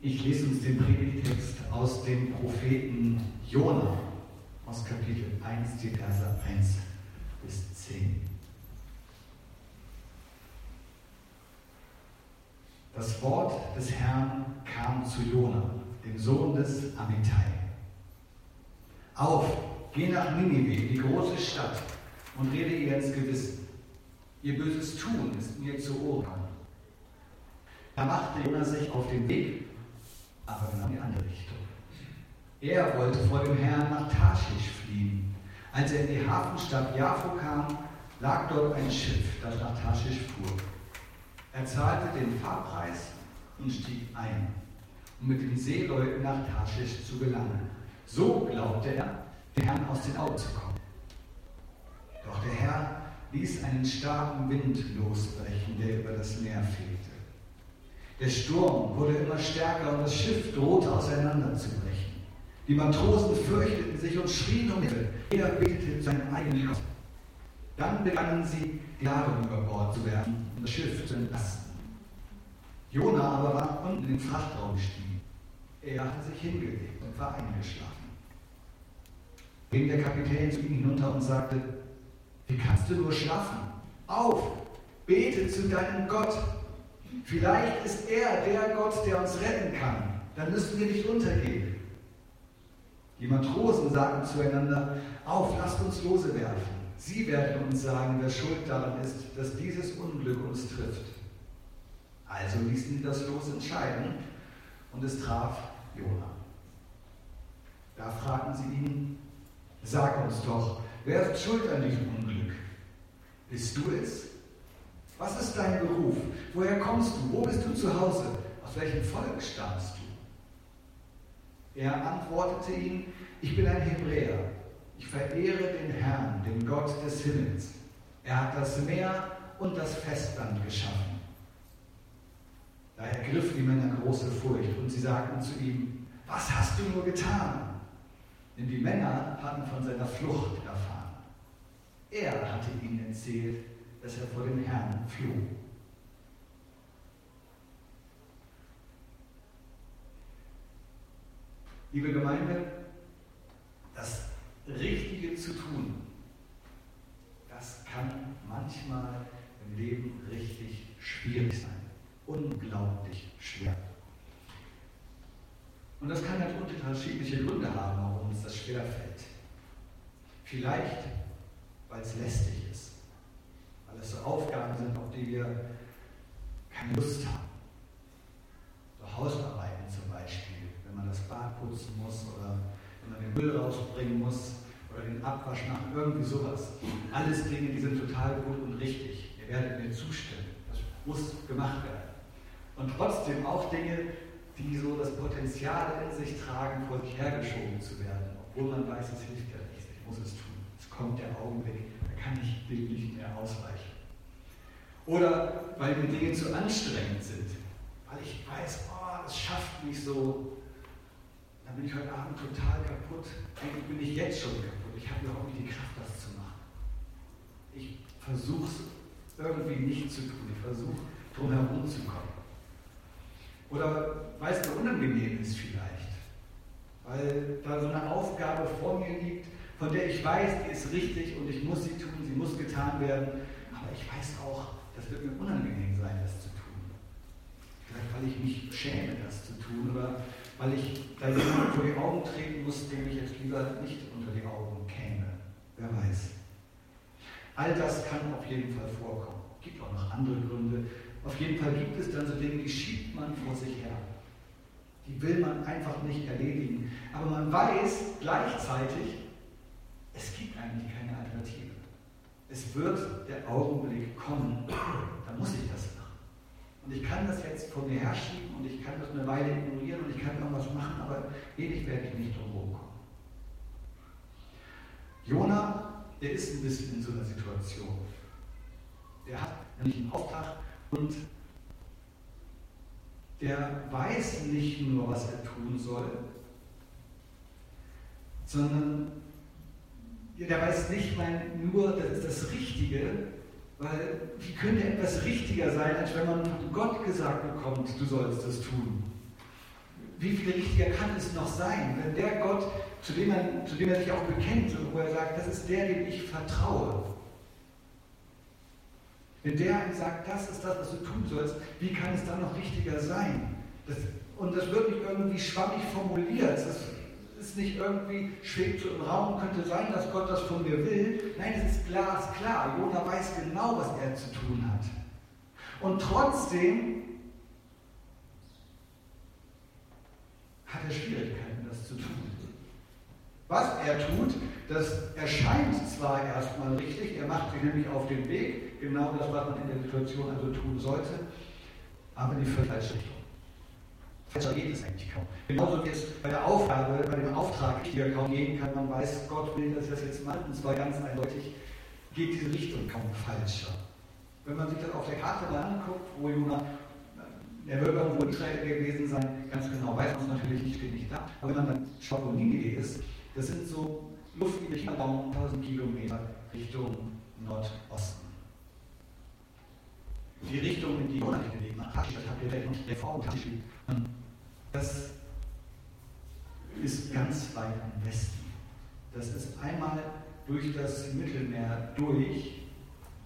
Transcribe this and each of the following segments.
Ich lese uns den Predigtext aus dem Propheten Jona aus Kapitel 1, die Verse 1 bis 10. Das Wort des Herrn kam zu Jona, dem Sohn des Amittai. Auf, geh nach Ninive, die große Stadt, und rede ihr ins Gewissen. Ihr böses Tun ist mir zu Ohren. Da machte Jona sich auf den Weg aber genau in die andere Richtung. Er wollte vor dem Herrn nach Tarschisch fliehen. Als er in die Hafenstadt Jaffo kam, lag dort ein Schiff, das nach Tarschisch fuhr. Er zahlte den Fahrpreis und stieg ein, um mit den Seeleuten nach Tarschisch zu gelangen. So glaubte er, den Herrn aus den Augen zu kommen. Doch der Herr ließ einen starken Wind losbrechen, der über das Meer fegte. Der Sturm wurde immer stärker und das Schiff drohte auseinanderzubrechen. Die Matrosen fürchteten sich und schrien um Hilfe. Jeder betete seinen eigenen Gott. Dann begannen sie, die Ladung über Bord zu werfen und das Schiff zu entlasten. Jona aber war unten in den Frachtraum gestiegen. Er hatte sich hingelegt und war eingeschlafen. Ging der Kapitän zu ihm hinunter und sagte, wie kannst du nur schlafen? Auf, bete zu deinem Gott. Vielleicht ist er der Gott, der uns retten kann. Dann müssen wir nicht untergehen. Die Matrosen sagen zueinander, auf, lasst uns Lose werfen. Sie werden uns sagen, wer schuld daran ist, dass dieses Unglück uns trifft. Also ließen sie das Los entscheiden und es traf Jona. Da fragten sie ihn, sag uns doch, wer ist schuld an diesem Unglück? Bist du es? Was ist dein Beruf? Woher kommst du? Wo bist du zu Hause? Aus welchem Volk stammst du? Er antwortete ihm, ich bin ein Hebräer. Ich verehre den Herrn, den Gott des Himmels. Er hat das Meer und das Festland geschaffen. Da ergriff die Männer große Furcht und sie sagten zu ihm, was hast du nur getan? Denn die Männer hatten von seiner Flucht erfahren. Er hatte ihnen erzählt, dass er vor dem Herrn floh. Liebe Gemeinde, das Richtige zu tun, das kann manchmal im Leben richtig schwierig sein. Unglaublich schwer. Und das kann halt unterschiedliche Gründe haben, warum uns das schwerfällt. Vielleicht, weil es lästig ist weil es so Aufgaben sind, auf die wir keine Lust haben. So Hausarbeiten zum Beispiel, wenn man das Bad putzen muss oder wenn man den Müll rausbringen muss oder den Abwasch machen, irgendwie sowas. Alles Dinge, die sind total gut und richtig. Ihr werdet mir zustimmen. Das muss gemacht werden. Und trotzdem auch Dinge, die so das Potenzial in sich tragen, vor sich hergeschoben zu werden, obwohl man weiß, es hilft ja nichts, ich muss es tun. Es kommt der Augenblick, kann ich dem nicht mehr ausweichen. Oder weil mir Dinge zu anstrengend sind, weil ich weiß, oh, das schafft mich so, dann bin ich heute Abend total kaputt. Eigentlich bin ich jetzt schon kaputt. Ich habe überhaupt nicht die Kraft, das zu machen. Ich versuche es irgendwie nicht zu tun. Ich versuche, drum herum zu kommen. Oder weil es mir unangenehm ist vielleicht. Weil da so eine Aufgabe vor mir liegt, von der ich weiß, die ist richtig und ich muss sie tun, sie muss getan werden, aber ich weiß auch, das wird mir unangenehm sein, das zu tun. Vielleicht, weil ich mich schäme, das zu tun oder weil ich da jemand vor die Augen treten muss, dem ich jetzt lieber nicht unter die Augen käme. Wer weiß. All das kann auf jeden Fall vorkommen. Es gibt auch noch andere Gründe. Auf jeden Fall gibt es dann so Dinge, die schiebt man vor sich her. Die will man einfach nicht erledigen. Aber man weiß gleichzeitig, es gibt eigentlich keine Alternative. Es wird der Augenblick kommen, da muss ich das machen. Und ich kann das jetzt vor mir herschieben und ich kann das eine Weile ignorieren und ich kann irgendwas machen, aber ewig werde ich nicht drum kommen. Jona, der ist ein bisschen in so einer Situation. Der hat nämlich einen Auftrag und der weiß nicht nur, was er tun soll, sondern der weiß nicht mal nur, das ist das Richtige, weil wie könnte etwas richtiger sein, als wenn man Gott gesagt bekommt, du sollst das tun? wie viel richtiger kann es noch sein, wenn der Gott, zu dem, er, zu dem er sich auch bekennt und wo er sagt, das ist der, dem ich vertraue, wenn der sagt, das ist das, was du tun sollst, wie kann es dann noch richtiger sein? Das, und das wird nicht irgendwie schwammig formuliert. Das ist nicht irgendwie, schwebt so im Raum, könnte sein, dass Gott das von mir will. Nein, es ist glasklar. Jona weiß genau, was er zu tun hat. Und trotzdem hat er Schwierigkeiten, das zu tun. Was er tut, das erscheint zwar erstmal richtig, er macht sich nämlich auf den Weg, genau das, was man in der Situation also tun sollte, aber die falsche Richtung. Falscher geht es eigentlich kaum. Genauso wie es bei der Aufgabe, bei dem Auftrag hier kaum gehen kann, man weiß, Gott will, dass das jetzt macht, und zwar ganz eindeutig, geht diese Richtung kaum falscher. Wenn man sich das auf der Karte mal anguckt, wo Jonah er wird irgendwo Israel gewesen sein, ganz genau weiß man es natürlich nicht, steht nicht da. Aber wenn man dann schaut, wo Ninive ist, das sind so luftlicher Raum 1000 Kilometer Richtung Nordosten. Die Richtung, in die das habt ihr vielleicht noch vor das ist ganz weit im Westen. Das ist einmal durch das Mittelmeer durch,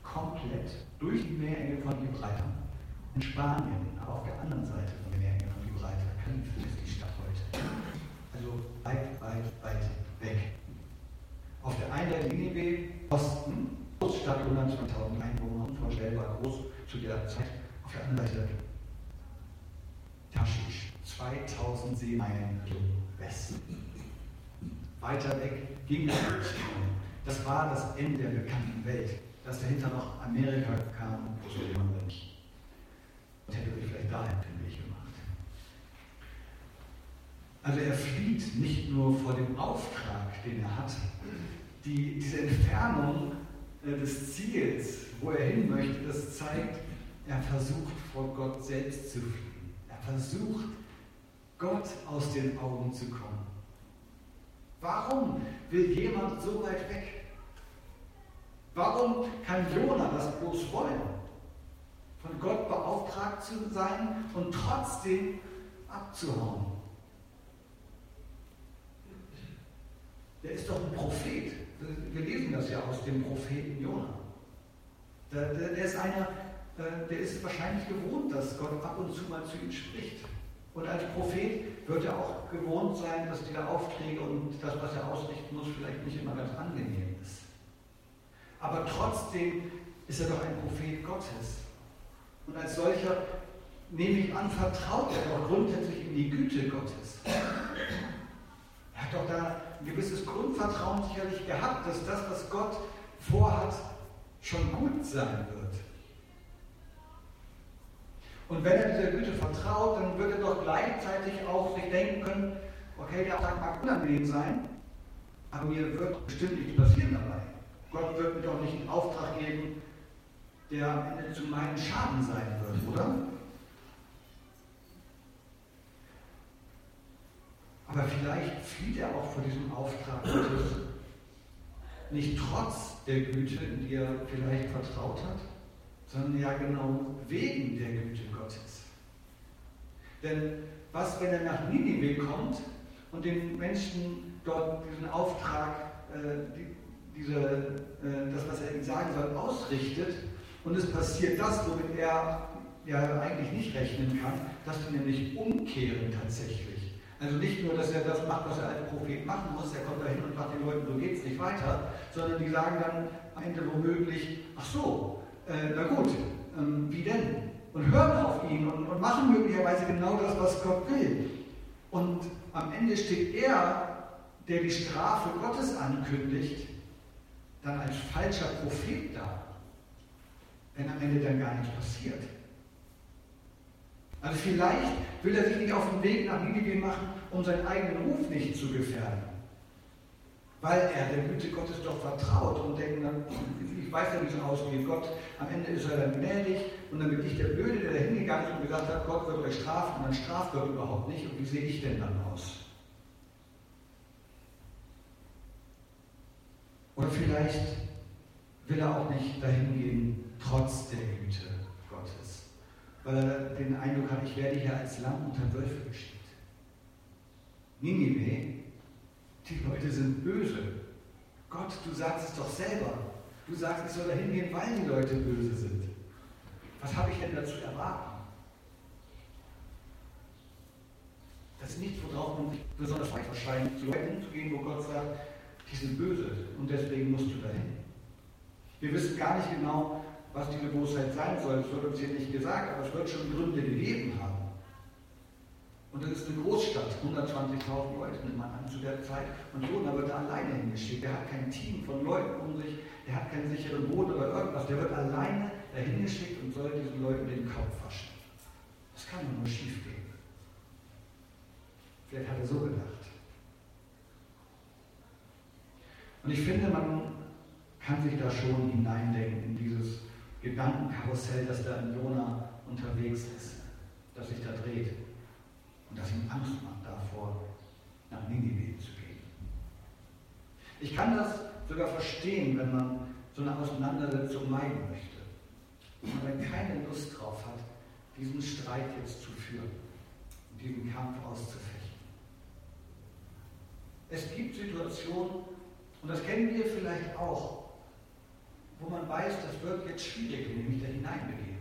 komplett, durch die Meerenge von Gibraltar in Spanien, aber auf der anderen Seite von der Meerenge von Gibraltar, Kalifornien ist die Stadt heute. Also weit, weit, weit weg. Auf der einen Seite Ninive, Osten, Großstadt 120.000 Einwohner, unvorstellbar groß zu der Zeit. Auf der anderen Seite Taschisch, 2000 Seemeilen Westen. Weiter weg ging es nicht. Das war das Ende der bekannten Welt. Dass dahinter noch Amerika kam, wusste man nicht. Und hätte sich vielleicht dahin den Weg gemacht. Also er flieht nicht nur vor dem Auftrag, den er hat. Die, diese Entfernung äh, des Ziels, wo er hin möchte, das zeigt, er versucht vor Gott selbst zu fliehen. Er versucht, Gott aus den Augen zu kommen. Warum will jemand so weit weg? Warum kann Jona das bloß wollen? Von Gott beauftragt zu sein und trotzdem abzuhauen. Der ist doch ein Prophet. Wir lesen das ja aus dem Propheten Jona. Der, der, der, ist einer, der ist wahrscheinlich gewohnt, dass Gott ab und zu mal zu ihm spricht. Und als Prophet wird er auch gewohnt sein, dass diese Aufträge und das, was er ausrichten muss, vielleicht nicht immer ganz angenehm ist. Aber trotzdem ist er doch ein Prophet Gottes. Und als solcher nehme ich an, vertraut er doch grundsätzlich in die Güte Gottes. Er hat doch da ein gewisses Grundvertrauen sicherlich gehabt, dass das, was Gott vorhat, schon gut sein wird. Und wenn er dieser Güte vertraut, dann wird er doch gleichzeitig auch sich denken können, okay, der Auftrag mag unangenehm sein, aber mir wird bestimmt nichts passieren dabei. Gott wird mir doch nicht einen Auftrag geben, der am Ende zu meinem Schaden sein wird, oder? Aber vielleicht flieht er auch vor diesem Auftrag Gottes nicht trotz der Güte, in die er vielleicht vertraut hat, sondern ja genau wegen der Güte Gottes. Denn was, wenn er nach Ninive kommt und den Menschen dort diesen Auftrag, äh, die, diese, äh, das, was er ihnen sagen soll, ausrichtet und es passiert das, womit er ja eigentlich nicht rechnen kann, dass sie nämlich umkehren tatsächlich. Also nicht nur, dass er das macht, was er als Prophet machen muss, er kommt dahin und sagt den Leuten, so geht es nicht weiter, sondern die sagen dann am Ende womöglich, ach so, äh, na gut, ähm, wie denn? Und hören auf ihn und, und machen möglicherweise genau das, was Gott will. Und am Ende steht er, der die Strafe Gottes ankündigt, dann als falscher Prophet da, wenn am Ende dann gar nichts passiert. Also vielleicht will er sich nicht auf den Weg nach Ninive machen, um seinen eigenen Ruf nicht zu gefährden. Weil er der Güte Gottes doch vertraut und denkt, ich weiß ja, wie es ausgeht. Gott, am Ende ist er dann gnädig und dann bin ich der Blöde, der da hingegangen ist und gesagt hat, Gott wird euch strafen und dann straft Gott überhaupt nicht. Und wie sehe ich denn dann aus? Oder vielleicht will er auch nicht dahin gehen, trotz der Güte. Weil er den Eindruck hat, ich werde hier als Lamm unter Wölfe geschickt. Ninive, die Leute sind böse. Gott, du sagst es doch selber. Du sagst, ich soll da hingehen, weil die Leute böse sind. Was habe ich denn dazu erwarten? Das ist nichts, worauf man sich besonders weit wahrscheinlich zu Leuten zu gehen, wo Gott sagt, die sind böse und deswegen musst du dahin. Wir wissen gar nicht genau, was diese Bosheit sein soll. Das wird uns hier nicht gesagt, aber es wird schon Gründe gegeben haben. Und das ist eine Großstadt, 120.000 Leute nimmt man an zu der Zeit. Und Jona wird da alleine hingeschickt. Der hat kein Team von Leuten um sich, der hat keinen sicheren Boden oder irgendwas. Der wird alleine dahin geschickt und soll diesen Leuten den Kopf waschen. Das kann nur schief gehen. Vielleicht hat er so gedacht. Und ich finde, man kann sich da schon hineindenken in dieses Gedankenkarussell, das da in Jona unterwegs ist, das sich da dreht und das ihm Angst macht davor, nach Ninive zu gehen. Ich kann das sogar verstehen, wenn man so eine Auseinandersetzung meiden möchte. Und man keine Lust drauf hat, diesen Streit jetzt zu führen und diesen Kampf auszufechten. Es gibt Situationen, und das kennen wir vielleicht auch, man weiß, das wird jetzt schwierig, wenn ich mich da hineinbegebe.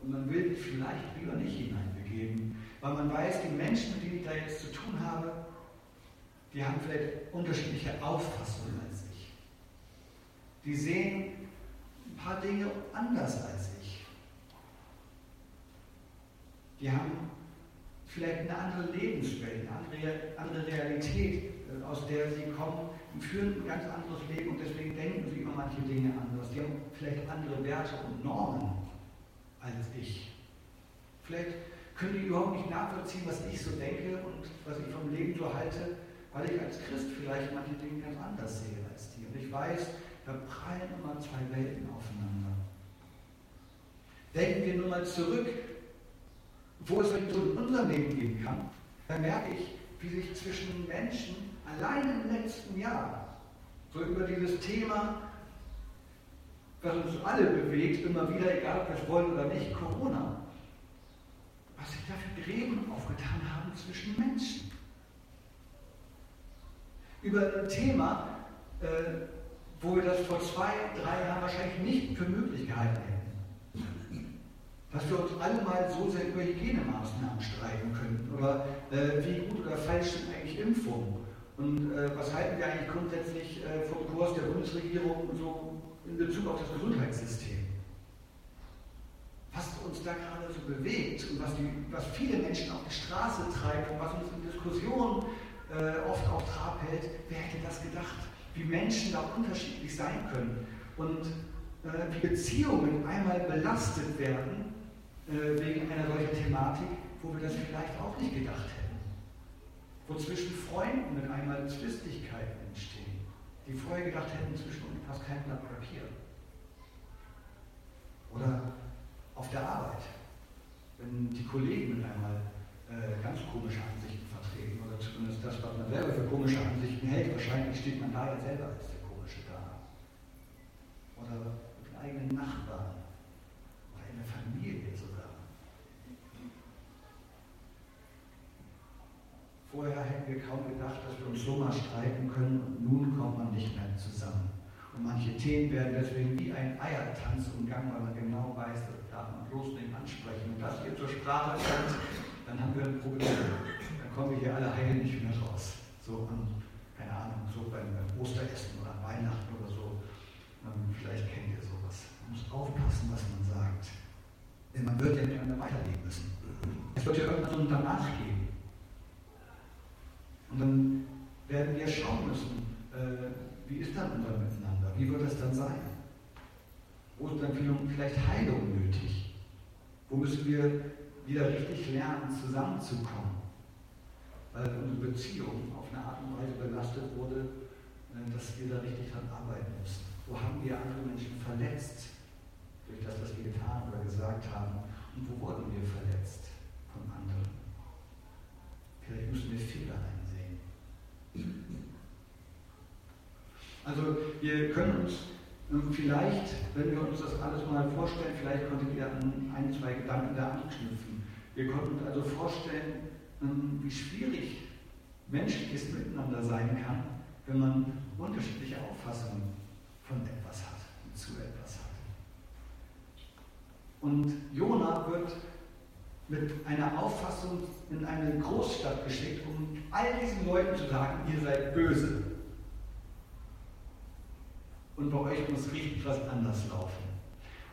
Und man will vielleicht lieber nicht hineinbegeben, weil man weiß, die Menschen, mit denen ich da jetzt zu tun habe, die haben vielleicht unterschiedliche Auffassungen als ich. Die sehen ein paar Dinge anders als ich. Die haben vielleicht eine andere Lebenswelt, eine andere, Realität, äh, aus der sie kommen, und führen ein ganz anderes Leben und deswegen denken sie über manche Dinge anders. Die haben vielleicht andere Werte und Normen als ich. Vielleicht können die überhaupt nicht nachvollziehen, was ich so denke und was ich vom Leben so halte, weil ich als Christ vielleicht manche Dinge ganz anders sehe als die. Und ich weiß, da prallen immer zwei Welten aufeinander. Denken wir nur mal zurück, wo es so in unserem Leben geben kann, dann merke ich, wie sich zwischen Menschen allein im letzten Jahr so über dieses Thema, was uns alle bewegt, immer wieder, egal ob wir es wollen oder nicht, Corona, was sich da für Gräben aufgetan haben zwischen Menschen. Über ein Thema, äh, wo wir das vor zwei, drei Jahren wahrscheinlich nicht für möglich gehalten hätten. Dass wir uns alle mal so sehr über Hygienemaßnahmen streiten könnten oder äh, wie gut oder falsch sind eigentlich Impfungen und äh, was halten wir eigentlich grundsätzlich äh, vom Kurs der Bundesregierung so in Bezug auf das Gesundheitssystem was uns da gerade so bewegt und was, die, was viele Menschen auf die Straße treibt und was uns in Diskussionen äh, oft auch Trab hält, wer hätte das gedacht? Wie Menschen da unterschiedlich sein können und äh, wie Beziehungen einmal belastet werden äh, wegen einer solchen Thematik, wo wir das vielleicht auch nicht gedacht hätten. Wo zwischen Freunden mit einmal Zwistigkeiten entstehen, die vorher gedacht hätten, zwischen uns passt kein Blatt Papier. Oder auf der Arbeit, wenn die Kollegen mit einmal äh, ganz komische Ansichten vertreten oder zumindest das, was man selber für komische Ansichten hält, wahrscheinlich steht man da ja selber als der Komische da. Oder mit den eigenen Nachbarn oder in der Familie sogar. Vorher hätten wir kaum gedacht, dass wir uns so mal streiten können und nun kommt man nicht mehr zusammen. Und manche Themen werden deswegen wie ein Eiertanz umgangen, weil man genau weiß, dass darf man bloß nicht ansprechen. Wenn das hier zur Sprache kommt, dann haben wir ein Problem. Dann kommen wir hier alle heil nicht mehr raus. So an, keine Ahnung, so beim Osteressen oder Weihnachten oder so. Ähm, vielleicht kennt ihr sowas. Man muss aufpassen, was man sagt. Denn man wird ja miteinander weiterleben müssen. Es wird ja irgendwann so ein Danach geben. Und dann werden wir schauen müssen, äh, wie ist dann unser Miteinander? Wie wird es dann sein? Wo ist dann vielleicht Heilung nötig? Wo müssen wir wieder richtig lernen, zusammenzukommen? Weil unsere Beziehung auf eine Art und Weise belastet wurde, äh, dass wir da richtig dran arbeiten müssen. Wo haben wir andere Menschen verletzt durch das, was wir getan oder gesagt haben? Und wo wurden wir verletzt von anderen? Vielleicht müssen wir Fehler einsehen. Also wir können uns Vielleicht, wenn wir uns das alles mal vorstellen, vielleicht konntet ihr an ein, zwei Gedanken da anknüpfen. Wir konnten uns also vorstellen, ähm, wie schwierig menschliches Miteinander sein kann, wenn man unterschiedliche Auffassungen von etwas hat, zu etwas hat. Und Jona wird mit einer Auffassung in eine Großstadt geschickt, um all diesen Leuten zu sagen, ihr seid böse. Und bei euch muss richtig was anders laufen.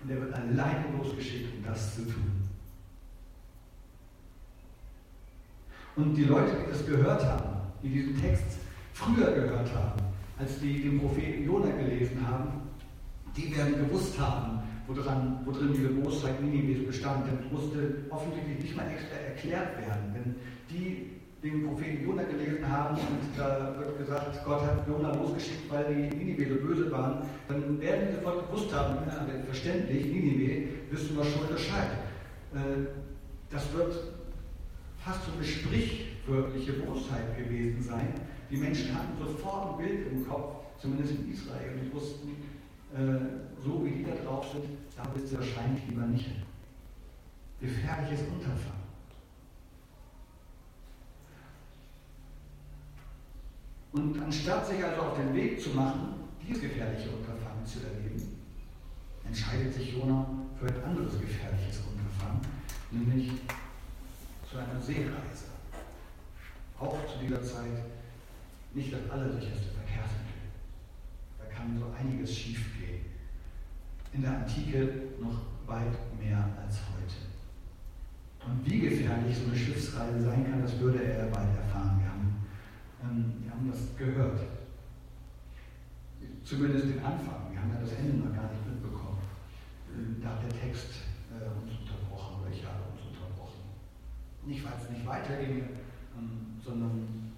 Und er wird alleine losgeschickt, um das zu tun. Und die Leute, die das gehört haben, die diesen Text früher gehört haben, als die den Propheten Jona gelesen haben, die werden gewusst haben, woran, worin diese Bosheit Ninives bestand. Denn es musste offensichtlich nicht mal extra erklärt werden. Wenn die den Propheten Jona gelesen haben und da wird gesagt, Gott hat Jona losgeschickt, weil die Ninive so böse waren, dann werden sie sofort gewusst haben, ja, verständlich, Ninive, wissen wir schon Bescheid. Äh, das wird fast so eine sprichwörtliche Bosheit gewesen sein. Die Menschen hatten sofort ein Bild im Kopf, zumindest in Israel, und wussten, so wie die da drauf sind, da bist du wahrscheinlich lieber nicht hin. Gefährliches Unterfangen. Und anstatt sich also auf den Weg zu machen, dieses gefährliche Unterfangen zu erleben, entscheidet sich Jona für ein anderes gefährliches Unterfangen, nämlich zu einer Seereise. Auch zu dieser Zeit nicht das allersicherste Verkehrsmittel. Kann so einiges schiefgehen. In der Antike noch weit mehr als heute. Und wie gefährlich so eine Schiffsreise sein kann, das würde er bald erfahren. Wir haben ähm, wir haben das gehört. Zumindest den Anfang. Wir haben ja das Ende noch gar nicht mitbekommen. Da hat der Text äh, uns unterbrochen oder ich habe uns unterbrochen. Nicht, weil es nicht weiterging, ähm, sondern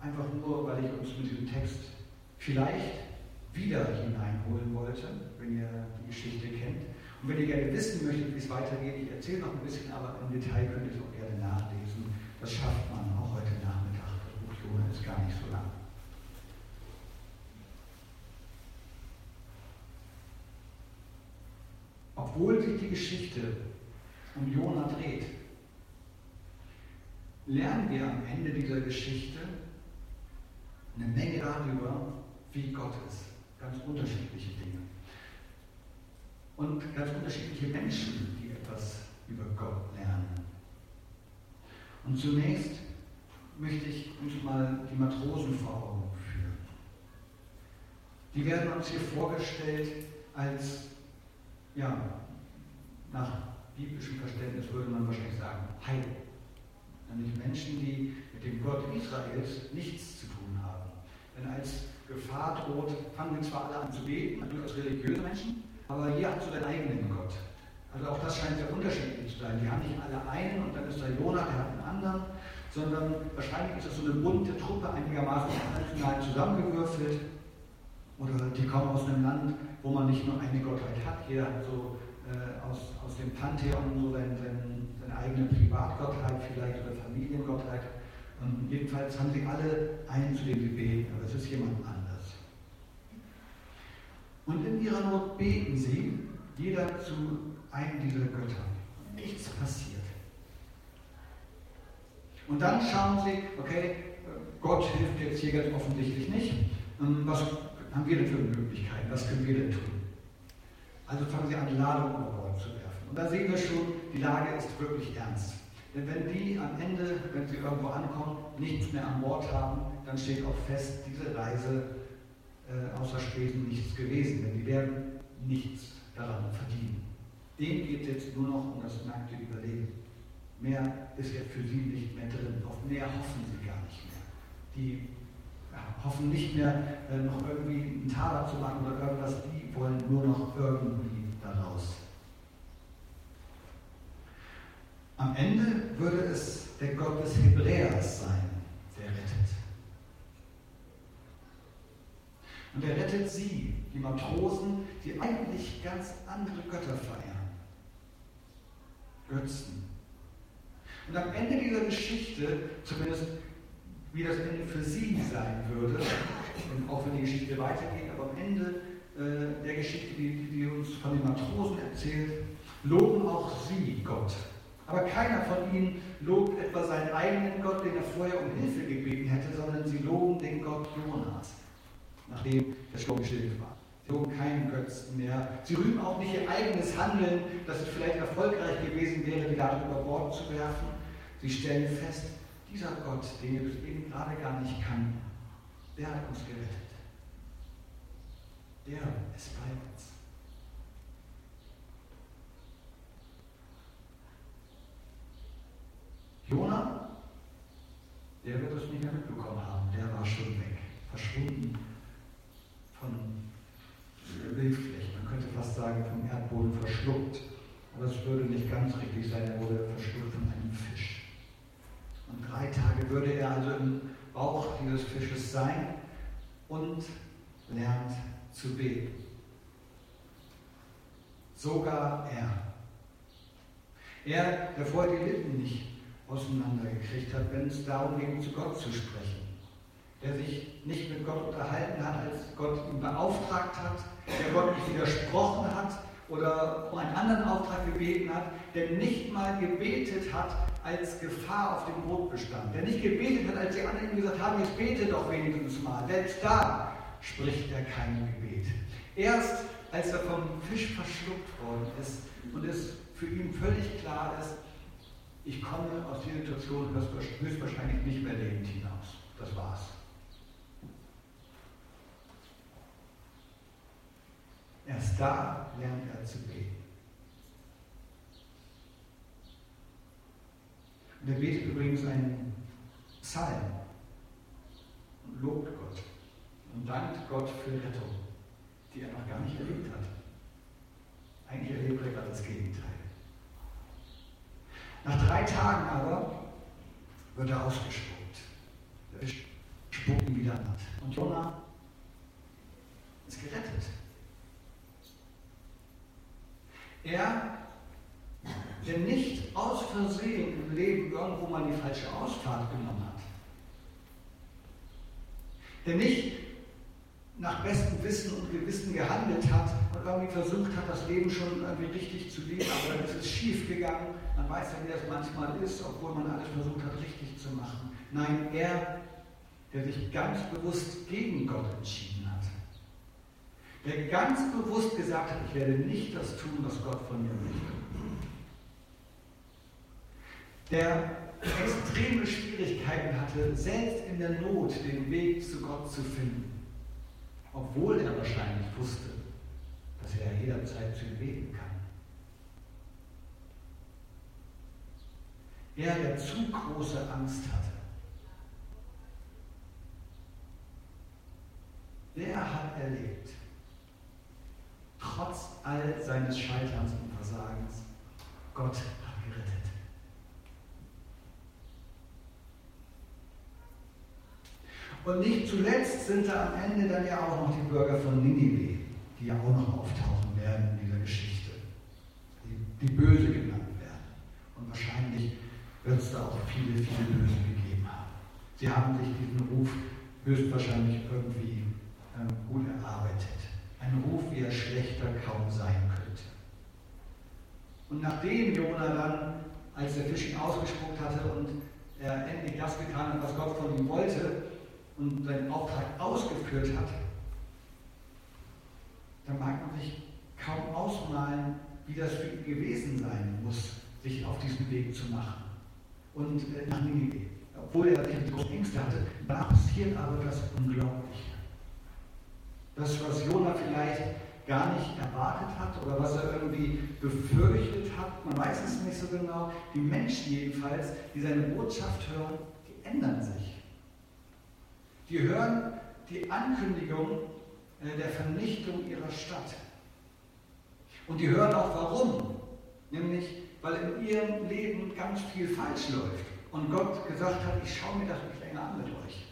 einfach nur, weil ich uns mit diesem Text vielleicht wieder hineinholen wollte, wenn ihr die Geschichte kennt. Und wenn ihr gerne wissen möchtet, wie es weitergeht, ich erzähle noch ein bisschen, aber im Detail könnt ihr es auch gerne nachlesen. Das schafft man auch heute Nachmittag. Jona ist gar nicht so lang. Obwohl sich die Geschichte um Jona dreht, lernen wir am Ende dieser Geschichte eine Menge darüber, wie Gott ist. Ganz unterschiedliche Dinge. Und ganz unterschiedliche Menschen, die etwas über Gott lernen. Und zunächst möchte ich uns mal die Matrosen vor Augen führen. Die werden uns hier vorgestellt als, ja, nach biblischem Verständnis würde man wahrscheinlich sagen, Heiden. Nämlich Menschen, die mit dem Gott Israels nichts zu tun haben. Denn als Gefahr droht, fangen wir zwar alle an zu beten, durchaus religiöse Menschen, aber jeder hat so seinen eigenen Gott. Also auch das scheint sehr unterschiedlich zu sein. Die haben nicht alle einen und dann ist da Jonah, der hat einen anderen sondern wahrscheinlich ist das so eine bunte Truppe einigermaßen zusammengewürfelt. Oder die kommen aus einem Land, wo man nicht nur eine Gottheit hat. Jeder hat so äh, aus, aus dem Pantheon so seine, seine, seine eigene Privatgottheit vielleicht oder Familiengottheit. Und jedenfalls haben sie alle einen, zu dem sie beten, aber es ist jemand anders. Und in ihrer Not beten sie, jeder zu einem dieser Götter. Nichts passiert. Und dann schauen Sie, okay, Gott hilft jetzt hier ganz offensichtlich nicht. Ähm, was haben wir denn für Möglichkeiten? Was können wir denn tun? Also fangen Sie an, Ladung über Bord zu werfen. Und da sehen wir schon, die Lage ist wirklich ernst. Denn wenn die am Ende, wenn sie irgendwo ankommen, nichts mehr an Bord haben, dann steht auch fest, diese Reise äh, außer Spesen nichts gewesen. Denn die werden nichts daran verdienen. Dem geht jetzt nur noch um das nackte Überleben. Mehr ist ja für sie nicht mehr drin. Auf mehr hoffen sie gar nicht mehr. Die hoffen nicht mehr, äh, noch irgendwie einen Taler zu machen oder irgendwas. Die wollen nur noch irgendwie daraus. Am Ende würde es der Gott des Hebräers sein, der rettet. Und er rettet sie, die Matrosen, die eigentlich ganz andere Götter feiern. Götzen. Und am Ende dieser Geschichte, zumindest wie das Ende für sie sein würde, und auch wenn die Geschichte weitergeht, aber am Ende äh, der Geschichte, die, die uns von den Matrosen erzählt, loben auch sie Gott Aber keiner von ihnen lobt etwa seinen eigenen Gott, den er vorher um Hilfe gebeten hätte, sondern sie loben den Gott Jonas, nachdem der Sturm gestillt war. Sie loben keinen Götzen mehr. Sie rühmen auch nicht ihr eigenes Handeln, dass es vielleicht erfolgreich gewesen wäre, die Ladung über Bord zu werfen. Sie stellen fest, dieser Gott, den wir eben gerade gar nicht kannten, der hat uns gerettet. Der ist bei uns. Jona, der wird es nicht mehr mitbekommen haben, der war schon weg, verschwunden von Bildfläche. Man könnte fast sagen, vom Erdboden verschluckt. Aber es würde nicht ganz richtig sein, er wurde verschluckt von einem Fisch. Und drei Tage würde er also im Bauch dieses Fisches sein und lernt zu beten. Sogar er. Er, der vorher die Lippen nicht auseinandergekriegt hat, wenn es darum ging, zu Gott zu sprechen. Der sich nicht mit Gott unterhalten hat, als Gott ihn beauftragt hat, der Gott nicht widersprochen hat oder um einen anderen Auftrag gebeten hat, der nicht mal gebetet hat, als Gefahr auf dem Boot bestand, der nicht gebetet hat, als die anderen ihm gesagt haben, jetzt bete doch wenigstens mal. Selbst da spricht er kein Gebet. Erst als er vom Fisch verschluckt worden ist und es für ihn völlig klar ist, ich komme aus dieser Situation höchstwahrscheinlich nicht mehr lebend hinaus. Das war's. Erst da lernt er zu beten. Und er betet übrigens einen Psalm und lobt Gott und dankt Gott für Rettung, die er noch gar nicht erlebt hat. Eigentlich erlebt er gerade das Gegenteil. Nach drei Tagen aber wird er ausgespuckt. Der spuckt ihn wieder an. Und Jonah ist gerettet. Er, der nicht aus Versehen im Leben irgendwo mal die falsche Ausfahrt genommen hat, der nicht nach bestem Wissen und Gewissen gehandelt hat und irgendwie versucht hat, das Leben schon irgendwie richtig zu leben, aber dann ist es schief gegangen. Man weiß ja, wie das manchmal ist, obwohl man alles versucht hat, richtig zu machen. Nein, er, der sich ganz bewusst gegen Gott entschieden hat, der ganz bewusst gesagt hat, ich werde nicht das tun, was Gott von mir möchte. Der extreme Schwierigkeiten hatte, selbst in der Not den Weg zu Gott zu finden obwohl er wahrscheinlich wusste, dass er jederzeit zu ihm beten kann. Er, der zu große Angst hatte, der hat erlebt, trotz all seines Scheiterns und Versagens, Gott hat gerettet. Und nicht zuletzt sind da am Ende dann ja auch noch die Bürger von Ninive, die ja auch noch auftauchen werden in dieser Geschichte, die, die böse genannt werden. Und wahrscheinlich wird es da auch viele, viele Böse gegeben haben. Sie haben sich diesen Ruf höchstwahrscheinlich irgendwie äh, gut erarbeitet. Ein Ruf, wie er schlechter kaum sein könnte. Und nachdem Jona dann, als der Fisch ihn ausgespuckt hatte und er endlich das getan hat, was Gott von ihm wollte, und seinen Auftrag ausgeführt hat, dann mag man sich kaum ausmalen, wie das für ihn gewesen sein muss, sich auf diesen Weg zu machen und äh, nach Ninive. Obwohl er keine großen Ängste hatte, da passiert aber das Unglaubliche. Das, was Jona vielleicht gar nicht erwartet hat oder was er irgendwie befürchtet hat, man weiß es nicht so genau. Die Menschen jedenfalls, die seine Botschaft hören, die ändern sich. Die hören die Ankündigung äh, der Vernichtung ihrer Stadt. Und die hören auch warum. Nämlich, weil in ihrem Leben ganz viel falsch läuft. Und Gott gesagt hat, ich schaue mir das nicht länger an mit euch.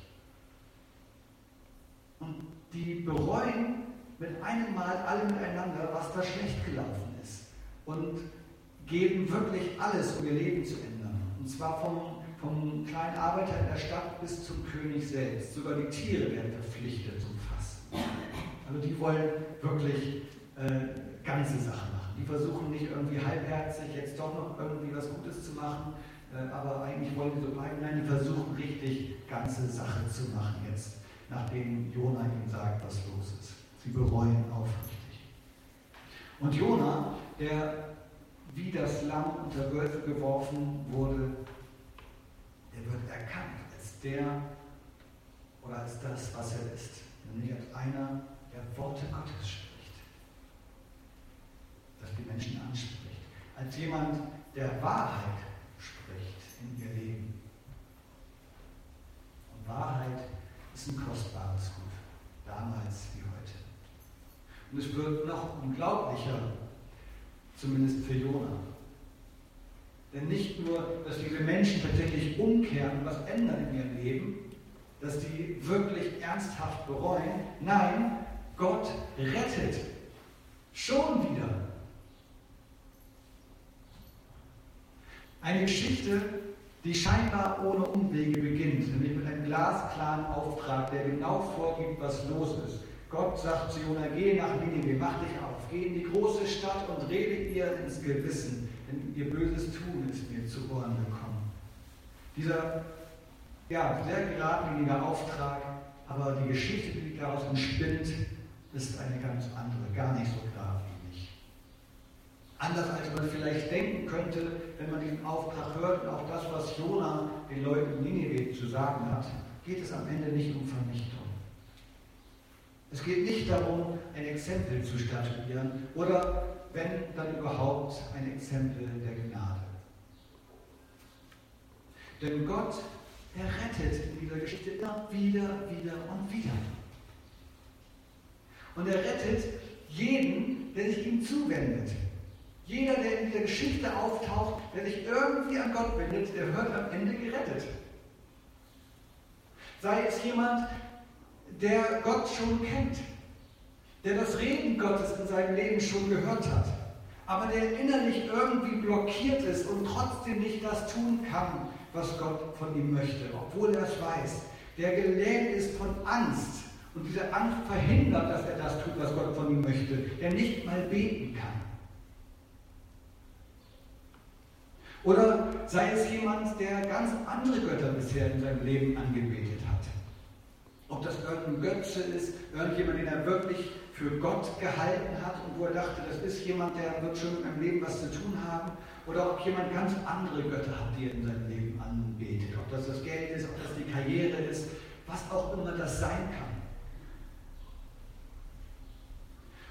Und die bereuen mit einem Mal alle miteinander, was da schlecht gelaufen ist. Und geben wirklich alles, um ihr Leben zu ändern. Und zwar vom vom kleinen Arbeiter in der Stadt bis zum König selbst. Sogar die Tiere werden verpflichtet zum Fasten. Also die wollen wirklich äh, ganze Sachen machen. Die versuchen nicht irgendwie halbherzig jetzt doch noch irgendwie was Gutes zu machen, äh, aber eigentlich wollen die so bleiben. Nein, die versuchen richtig ganze Sache zu machen jetzt, nachdem Jona ihnen sagt, was los ist. Sie bereuen aufrichtig. Und Jona, der wie das Lamm unter Wölfe geworfen wurde, der wird erkannt als der oder als das, was er ist, nämlich als einer, der Worte Gottes spricht, das die Menschen anspricht, als jemand, der Wahrheit spricht in ihr Leben. Und Wahrheit ist ein kostbares Gut, damals wie heute. Und es wird noch unglaublicher, zumindest für Jona. Denn nicht nur, dass diese Menschen tatsächlich umkehren und was ändern in ihrem Leben, dass die wirklich ernsthaft bereuen. Nein, Gott rettet. Schon wieder. Eine Geschichte, die scheinbar ohne Umwege beginnt, nämlich mit einem glasklaren Auftrag, der genau vorgibt, was los ist. Gott sagt zu Jona, geh nach Ninive, mach dich auf, geh in die große Stadt und rede ihr ins Gewissen, denn ihr böses Tun ist mir zu Ohren gekommen. Dieser ja, sehr geradliniger Auftrag, aber die Geschichte, die daraus entspinnt, ist eine ganz andere, gar nicht so geradlinig. Anders als man vielleicht denken könnte, wenn man diesen Auftrag hört und auch das, was Jona den Leuten in Ninive zu sagen hat, geht es am Ende nicht um Vernichtung. Es geht nicht darum, ein Exempel zu statuieren oder, wenn dann überhaupt, ein Exempel der Gnade. Denn Gott, er rettet in dieser Geschichte immer wieder, wieder und wieder. Und er rettet jeden, der sich ihm zuwendet. Jeder, der in dieser Geschichte auftaucht, der sich irgendwie an Gott wendet, der wird am Ende gerettet. Sei es jemand, der Gott schon kennt, der das Reden Gottes in seinem Leben schon gehört hat, aber der innerlich irgendwie blockiert ist und trotzdem nicht das tun kann, was Gott von ihm möchte, obwohl er es weiß, der gelähmt ist von Angst und diese Angst verhindert, dass er das tut, was Gott von ihm möchte, der nicht mal beten kann. Oder sei es jemand, der ganz andere Götter bisher in seinem Leben angebetet hat. Ob das irgendein Götze ist, irgendjemand, den er wirklich für Gott gehalten hat und wo er dachte, das ist jemand, der wird schon in meinem Leben was zu tun haben. Oder ob jemand ganz andere Götter hat, die er in seinem Leben anbetet. Ob das das Geld ist, ob das die Karriere ist, was auch immer das sein kann.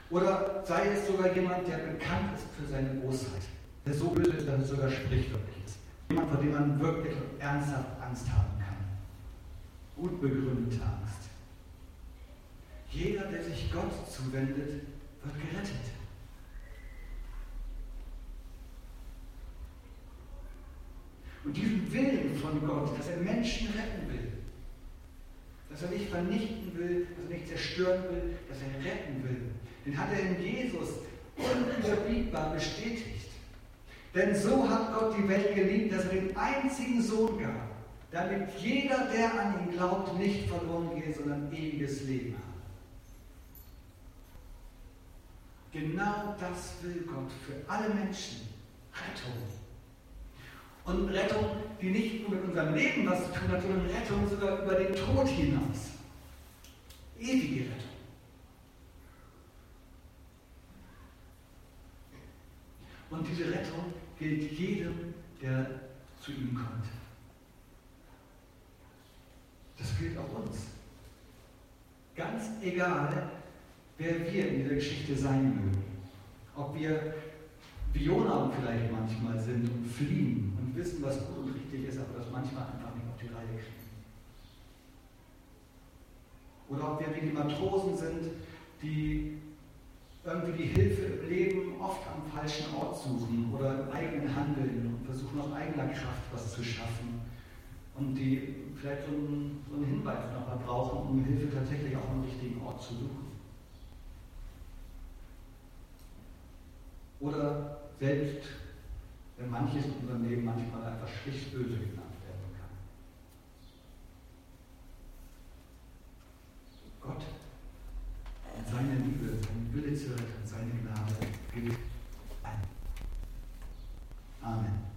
Oder sei es sogar jemand, der bekannt ist für seine Bosheit. Der so böse ist, dass es sogar sprichwörtlich ist. Jemand, vor dem man wirklich und ernsthaft Angst haben kann. Gut begründete Angst. Jeder, der sich Gott zuwendet, wird gerettet. Und diesen Willen von Gott, dass er Menschen retten will, dass er nicht vernichten will, dass er nicht zerstören will, dass er retten will, den hat er in Jesus unüberbietbar bestätigt. Denn so hat Gott die Welt geliebt, dass er den einzigen Sohn gab, damit jeder, der an ihn glaubt, nicht verloren geht, sondern ewiges Leben hat. Genau das will Gott für alle Menschen. Rettung. Und Rettung, die nicht nur mit unserem Leben was zu tun hat, sondern Rettung sogar über den Tod hinaus. Ewige Rettung. Und diese Rettung gilt jedem, der zu ihm kommt. Das gilt auch uns. Ganz egal, wer wir in dieser Geschichte sein mögen. Ob wir wie Jonah vielleicht manchmal sind und fliehen und wissen, was gut und richtig ist, aber das manchmal einfach nicht auf die Reihe kriegen. Oder ob wir wie die Matrosen sind, die irgendwie die Hilfe im Leben oft am falschen Ort suchen oder im eigenen Handeln und versuchen aus eigener Kraft was zu schaffen und die vielleicht so einen, so einen Hinweis nochmal brauchen, um Hilfe tatsächlich auch am richtigen Ort zu suchen. Oder selbst, wenn manches in unserem Leben manchmal einfach schlicht böse genannt werden kann. Gott an seine Liebe, an Wille zu an seine Gnade gilt. Amen.